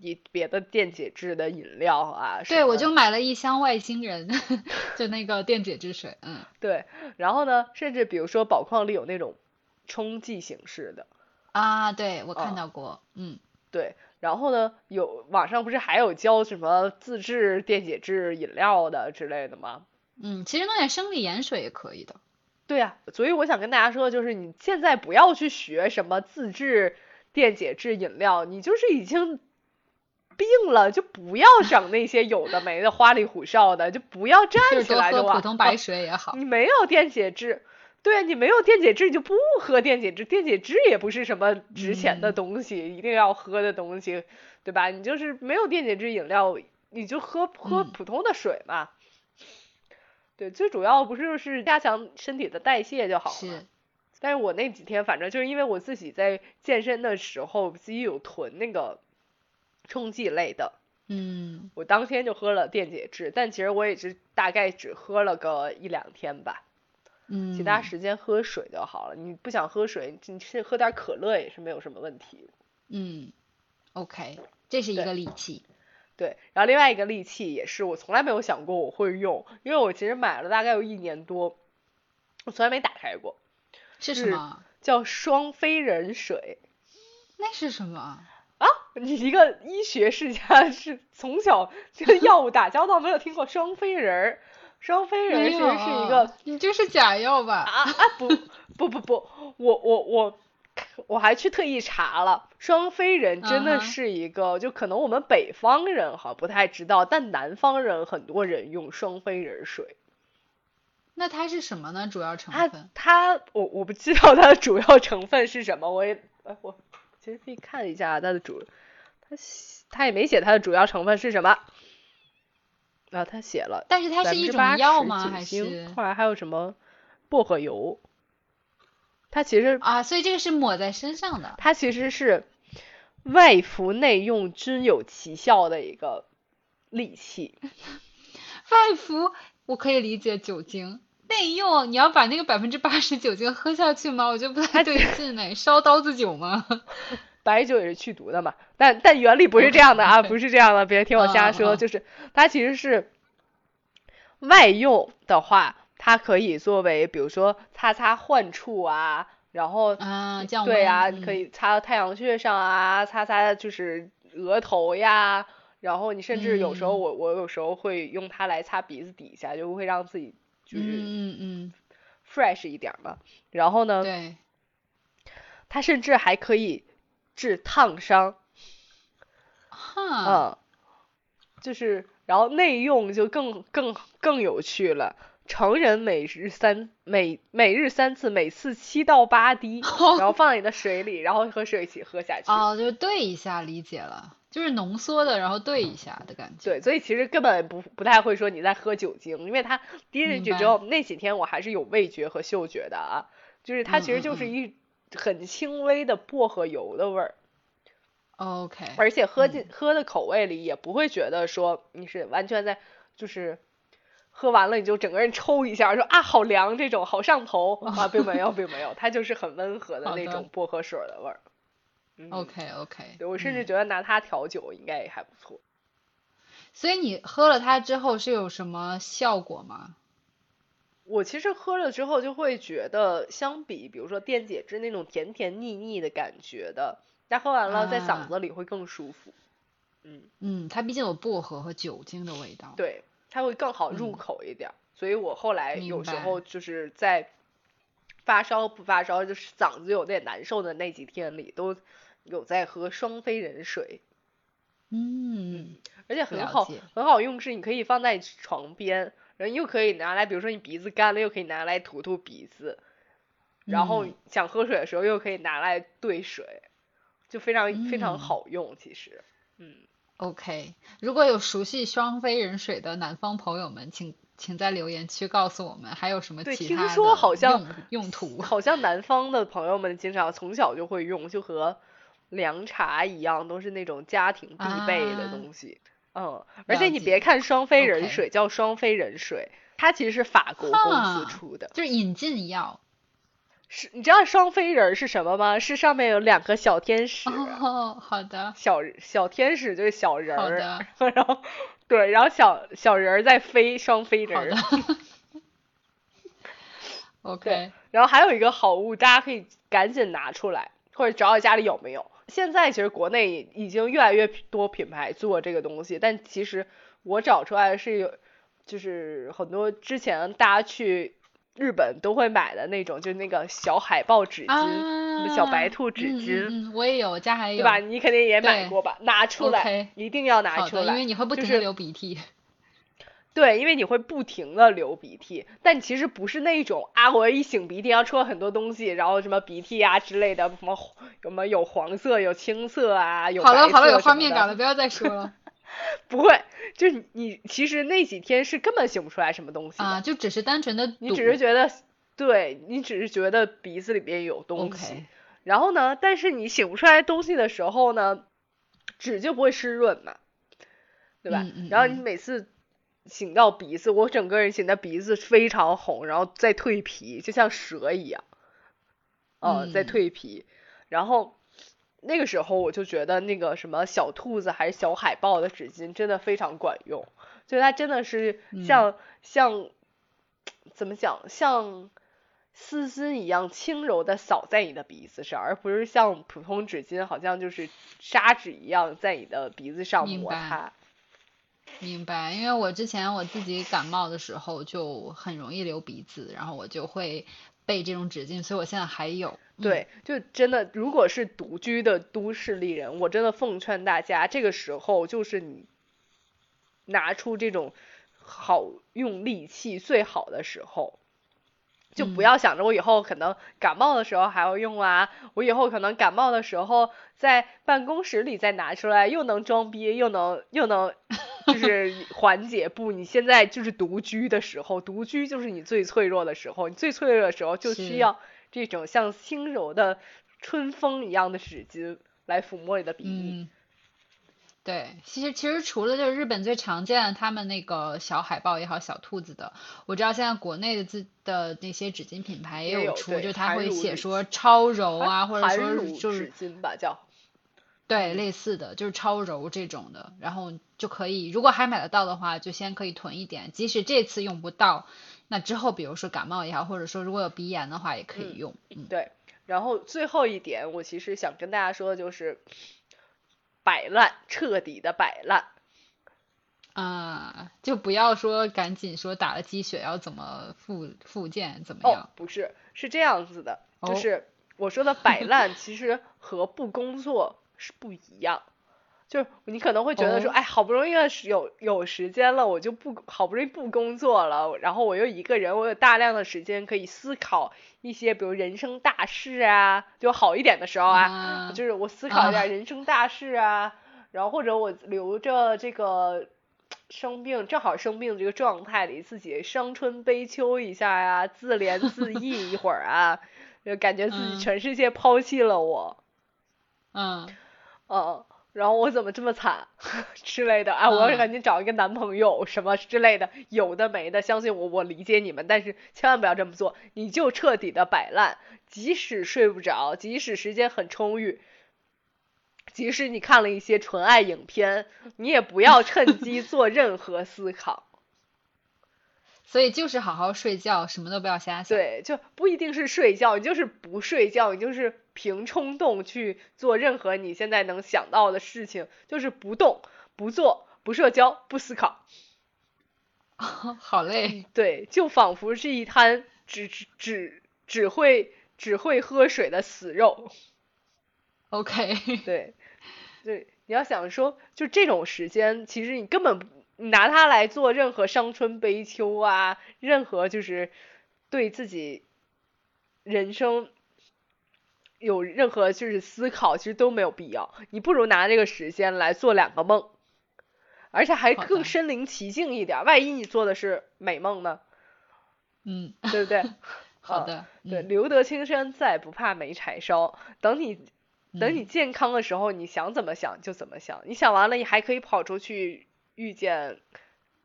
以别的电解质的饮料啊。对，我就买了一箱外星人，就那个电解质水，嗯。对，然后呢，甚至比如说宝矿力有那种冲剂形式的。啊，对，我看到过，嗯。对，然后呢，有网上不是还有教什么自制电解质饮料的之类的吗？嗯，其实弄点生理盐水也可以的。对呀，所以我想跟大家说，就是你现在不要去学什么自制电解质饮料，你就是已经病了，就不要整那些有的没的、花里胡哨的，就不要站起来就喝普通白水也好。你没有电解质。对你没有电解质，你就不喝电解质。电解质也不是什么值钱的东西，一定要喝的东西，对吧？你就是没有电解质饮料，你就喝喝普通的水嘛。对，最主要不是就是加强身体的代谢就好了。是。但是我那几天反正就是因为我自己在健身的时候自己有囤那个冲剂类的，嗯，我当天就喝了电解质，但其实我也是大概只喝了个一两天吧。嗯，其他时间喝水就好了。你不想喝水，你是喝点可乐也是没有什么问题。嗯，OK，这是一个利器。对，然后另外一个利器也是我从来没有想过我会用，因为我其实买了大概有一年多，我从来没打开过。是什么？叫双飞人水。那是什么？啊，你一个医学世家是从小跟药物打交道，没有听过双飞人儿？双飞人其实是一个，你这是假药吧？啊啊不不不不，我我我我还去特意查了，双飞人真的是一个，就可能我们北方人哈不太知道，但南方人很多人用双飞人水。那它是什么呢？主要成分？它它我我不知道它的主要成分是什么，我也哎我其实可以看一下它的主，它它也没写它的主要成分是什么。啊，他写了，但是它是一种药吗？还是后来还有什么薄荷油？它其实啊，所以这个是抹在身上的。它其实是外服内用均有奇效的一个利器。外服我可以理解酒精，内用你要把那个百分之八十酒精喝下去吗？我觉得不太对劲呢，烧刀子酒吗？白酒也是去毒的嘛，但但原理不是这样的啊，不是这样的，别听我瞎说，就是它其实是外用的话，它可以作为比如说擦擦患处啊，然后啊，对啊，可以擦到太阳穴上啊，擦擦就是额头呀，然后你甚至有时候我我有时候会用它来擦鼻子底下，就会让自己就是嗯嗯 fresh 一点嘛，然后呢，对，它甚至还可以。治烫伤，哈，嗯，就是，然后内用就更更更有趣了。成人每日三每每日三次，每次七到八滴，然后放在你的水里，然后和水一起喝下去。哦，就兑一下，理解了，就是浓缩的，然后兑一下的感觉。对，所以其实根本不不太会说你在喝酒精，因为它滴进去之后，那几天我还是有味觉和嗅觉的啊，就是它其实就是一。很轻微的薄荷油的味儿，OK，而且喝进喝的口味里也不会觉得说你是完全在就是喝完了你就整个人抽一下说啊好凉这种好上头 啊并没有并没有它就是很温和的那种薄荷水的味儿，OK OK，我甚至觉得拿它调酒应该也还不错。所以你喝了它之后是有什么效果吗？我其实喝了之后就会觉得，相比比如说电解质那种甜甜腻腻的感觉的，但喝完了在嗓子里会更舒服。嗯嗯，它毕竟有薄荷和酒精的味道。对，它会更好入口一点。所以我后来有时候就是在发烧不发烧，就是嗓子有点难受的那几天里，都有在喝双飞人水。嗯，而且很好很好用，是你可以放在床边。然后又可以拿来，比如说你鼻子干了，又可以拿来涂涂鼻子，然后想喝水的时候又可以拿来兑水，就非常非常好用。其实，嗯，OK，如果有熟悉双飞人水的南方朋友们，请请在留言区告诉我们还有什么其他的用用途。好像南方的朋友们经常从小就会用，就和凉茶一样，都是那种家庭必备的东西。嗯，而且你别看双飞人水叫双飞人水，它其实是法国公司出的，就是引进药。是，你知道双飞人是什么吗？是上面有两个小天使。哦，好的。小小天使就是小人儿。然后，对，然后小小人儿在飞，双飞人。好的。OK。然后还有一个好物，大家可以赶紧拿出来，或者找找家里有没有。现在其实国内已经越来越多品牌做这个东西，但其实我找出来的是有，就是很多之前大家去日本都会买的那种，就是那个小海豹纸巾，小白兔纸巾。我也有，家还有。对吧？你肯定也买过吧？拿出来，一定要拿出来，因为你会不停的流鼻涕。对，因为你会不停的流鼻涕，但其实不是那种啊，我一擤鼻涕要出了很多东西，然后什么鼻涕啊之类的，什么什么有黄色、有青色啊，有好了好了，有画面感了，不要再说了。不会，就是你其实那几天是根本擤不出来什么东西啊，就只是单纯的，你只是觉得，对你只是觉得鼻子里边有东西，然后呢，但是你擤不出来东西的时候呢，纸就不会湿润嘛，对吧？然后你每次。擤到鼻子，我整个人醒的鼻子非常红，然后再蜕皮，就像蛇一样，嗯，在蜕皮。然后那个时候我就觉得那个什么小兔子还是小海豹的纸巾真的非常管用，就它真的是像像怎么讲，像丝丝一样轻柔的扫在你的鼻子上，而不是像普通纸巾好像就是砂纸一样在你的鼻子上摩擦。明白，因为我之前我自己感冒的时候就很容易流鼻子，然后我就会备这种纸巾，所以我现在还有。对，就真的，如果是独居的都市丽人，我真的奉劝大家，这个时候就是你拿出这种好用利器最好的时候。就不要想着我以后可能感冒的时候还要用啊，我以后可能感冒的时候在办公室里再拿出来，又能装逼又能又能 就是缓解。不，你现在就是独居的时候，独居就是你最脆弱的时候，你最脆弱的时候就需要这种像轻柔的春风一样的纸巾来抚摸你的鼻翼。对，其实其实除了就是日本最常见的他们那个小海豹也好，小兔子的，我知道现在国内的自的那些纸巾品牌也有出，就他会写说超柔啊，或者说就是纸巾吧叫，对，类似的就是超柔这种的，然后就可以，如果还买得到的话，就先可以囤一点，即使这次用不到，那之后比如说感冒也好，或者说如果有鼻炎的话也可以用。嗯，对。然后最后一点，我其实想跟大家说的就是。摆烂，彻底的摆烂，啊，就不要说赶紧说打了鸡血要怎么复复健怎么样？哦，不是，是这样子的，就是我说的摆烂，其实和不工作是不一样。就是你可能会觉得说，哎，好不容易有有时间了，我就不好不容易不工作了，然后我又一个人，我有大量的时间可以思考一些，比如人生大事啊，就好一点的时候啊，就是我思考一下人生大事啊，然后或者我留着这个生病正好生病这个状态里，自己伤春悲秋一下呀，自怜自艾一会儿啊，就感觉自己全世界抛弃了我，嗯，嗯。然后我怎么这么惨 之类的啊！我要赶紧找一个男朋友什么之类的，有的没的。相信我，我理解你们，但是千万不要这么做。你就彻底的摆烂，即使睡不着，即使时间很充裕，即使你看了一些纯爱影片，你也不要趁机做任何思考。所以就是好好睡觉，什么都不要瞎想。对，就不一定是睡觉，你就是不睡觉，你就是凭冲动去做任何你现在能想到的事情，就是不动、不做、不社交、不思考。好累。对，就仿佛是一滩只只只只会只会喝水的死肉。OK。对，对，你要想说，就这种时间，其实你根本。你拿它来做任何伤春悲秋啊，任何就是对自己人生有任何就是思考，其实都没有必要。你不如拿这个时间来做两个梦，而且还更身临其境一点。万一你做的是美梦呢？嗯，对不对？好的。对，留得青山在，不怕没柴烧。等你等你健康的时候，你想怎么想就怎么想。你想完了，你还可以跑出去。遇见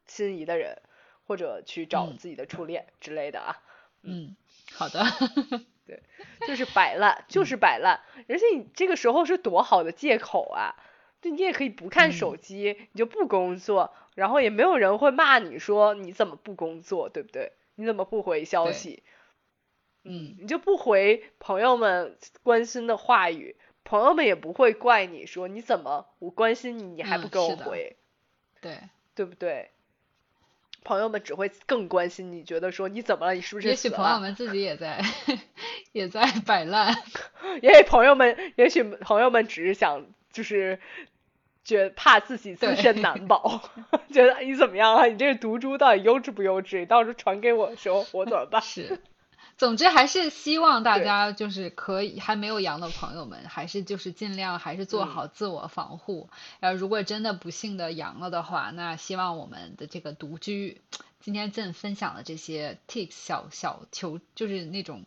心仪的人，或者去找嗯自己的初恋之类的啊。嗯，好的。对，就是摆烂，就是摆烂，而且你这个时候是多好的借口啊！就你也可以不看手嗯机，你就不工作，然后也没有人会骂你说你怎么不工作，对不对？你怎么不回消息？嗯你就不回朋友们关心的话语，朋友们也不会怪你说你怎么我关心你，你还不嗯给我回，对，对不对？朋友们只会更关心你，觉得说你怎么了？你是不是也？许朋友们自己也在 也在摆烂。也许朋友们，也许朋友们只是想就是觉怕自己自身难保，觉得你怎么样啊？你这个毒株到底优质不优质？你到时候传给我的时候，我怎么办？是，总之还是希望大家就是可以还没有阳的朋友们，还是就是尽量还是做嗯好自我防护。然后如果真的不幸的阳了的话，那希望我们的这个独居，今天朕分享的这些 tips 小小求就是那种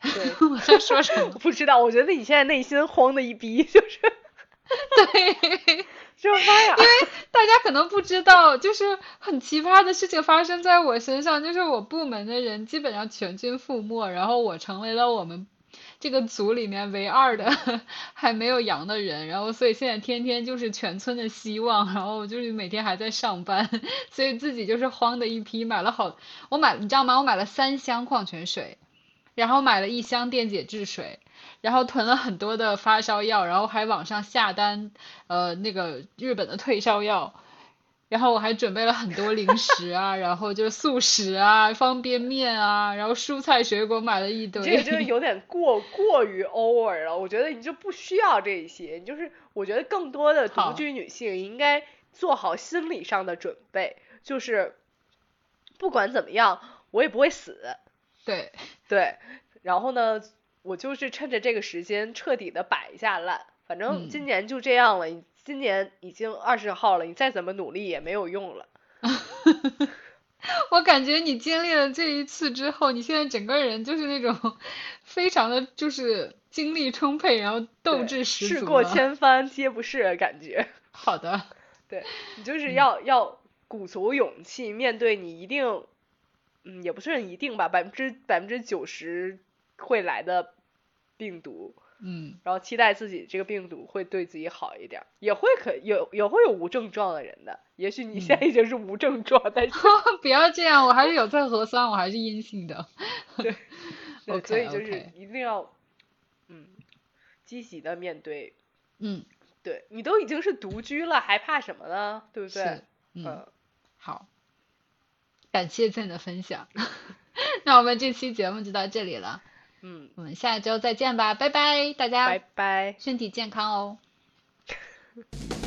对，我在说什么？不知道，我觉得你现在内心慌的一逼，就是对。就妈呀，大家可能不知道，就是很奇葩的事情发生在我身上，就是我部门的人基本上全军覆没，然后我成为了我们这个组里面唯二的还没有阳的人，然后所以现在天天就是全村的希望，然后就是每天还在上班，所以自己就是慌的一批，买了好，我买你知道吗？我买了三箱矿泉水，然后买了一箱电解质水。然后囤了很多的发烧药，然后还网上下单，呃，那个日本的退烧药，然后我还准备了很多零食啊，然后就是速食啊、方便面啊，然后蔬菜水果买了一堆。这个真的有点过过于 over 了。我觉得你就不需要这些，你就是我觉得更多的独居女性应该做好心理上的准备，就是不管怎么样，我也不会死。对，对，然后呢，我就是趁着这个时间彻底的摆一下烂，反正嗯今年就这样了。你今年已经二十号了，你再怎么努力也没有用了。我感觉你经历了这一次之后，你现在整个人就是那种非常的就是精力充沛，然后斗志十事过千帆皆不是的感觉。好的，对你就是嗯要、要鼓足勇气面对你一定，嗯，也不算一定吧，百分之百分之九十会来的病毒，嗯，然后期待自己这个病毒会对自己好一点儿，也会可有也会有无症状的人的，也许你现在已经是无症状，但是 不要这样，我还是有测核酸，我还是阴性的。对所以就是一定要，嗯，积极的面对，嗯，对你都已经是独居了，还怕什么呢？对不对？，嗯。嗯，好，感谢朕的分享。那我们这期节目就到这里了，嗯，我们下周再见吧，拜拜，大家拜拜。身体健康哦。